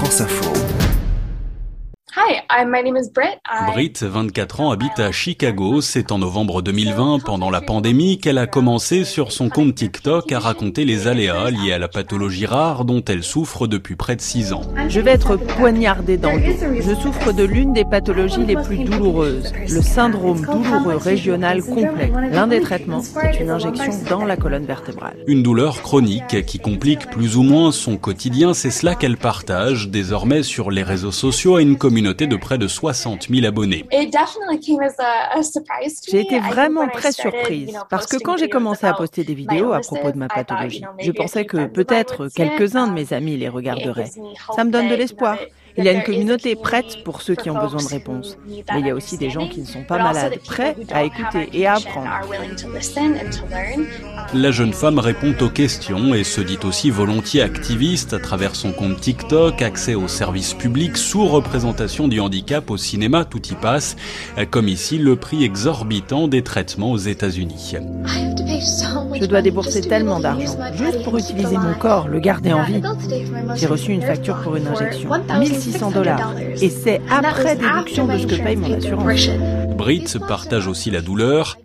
France Info. Hi, I'm, my name is Britt. I- Britt, 24 ans, habite à Chicago. C'est en novembre 2020, pendant la pandémie, qu'elle a commencé sur son compte TikTok à raconter les aléas liés à la pathologie rare dont elle souffre depuis près de 6 ans. Je vais être poignardée dans le dos. Je souffre de l'une des pathologies les plus douloureuses, le syndrome douloureux régional complexe. L'un des traitements, c'est une injection dans la colonne vertébrale. Une douleur chronique qui complique plus ou moins son quotidien, c'est cela qu'elle partage désormais sur les réseaux sociaux à une communauté de près de 60 000 abonnés. It definitely came as a, a surprise to J'ai été vraiment when I très started, surprise parce que posting quand j'ai videos commencé à about poster des my vidéos à propos de ma I thought, you pathologie, je pensais que peut-être quelques-uns de mes amis les it regarderaient. Ça me donne de l'espoir. Il y a une communauté prête pour ceux qui ont besoin de réponses. Mais il y a aussi des gens qui ne sont pas malades, prêts à écouter et à apprendre. La jeune femme répond aux questions et se dit aussi volontiers activiste à travers son compte TikTok, accès aux services publics, sous-représentation du handicap au cinéma, tout y passe, comme ici le prix exorbitant des traitements aux États-Unis. Je dois débourser tellement d'argent juste pour utiliser mon corps, le garder en vie. J'ai reçu une facture pour une injection, 1600 dollars, et c'est après déduction de ce que paye mon assurance. Britt partage aussi la douleur.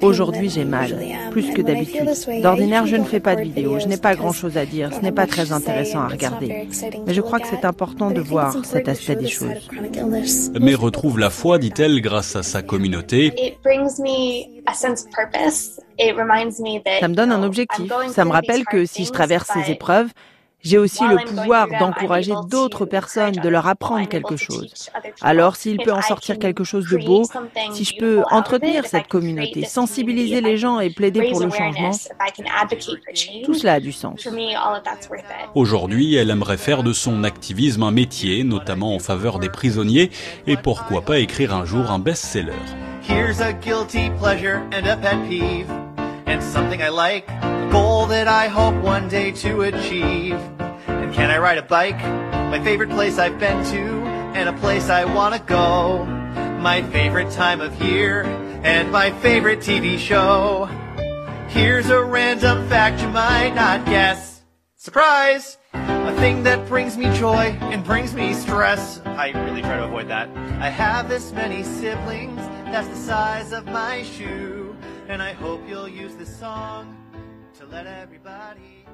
Aujourd'hui, j'ai mal, plus que d'habitude. D'ordinaire, je ne fais pas de vidéos, je n'ai pas grand-chose à dire, ce n'est pas très intéressant à regarder. Mais je crois que c'est important de voir cet aspect des choses. mais retrouve la foi, dit-elle, grâce à sa communauté. It brings me a sense of purpose. It reminds me that, Ça me donne un objectif. Ça me rappelle que si je traverse ces épreuves, j'ai aussi le pouvoir d'encourager d'autres personnes, de leur apprendre quelque chose. Alors s'il peut en I sortir can quelque chose de beau, si je peux entretenir cette communauté, sensibiliser les gens et plaider pour le changement, if I can advocate for change, tout cela a du sens. Aujourd'hui, elle aimerait faire de son activisme un métier, notamment en faveur des prisonniers, et pourquoi pas écrire un jour un best-seller. Here's a guilty pleasure and a pet peeve, and something I like, a goal that I hope one day to achieve. And can I ride a bike? My favorite place I've been to, and a place I wanna go. My favorite time of year, and my favorite TV show. Here's a random fact you might not guess. Surprise! A thing that brings me joy and brings me stress. I really try to avoid that. I have this many siblings, that's the size of my shoe. And I hope you'll use this song to let everybody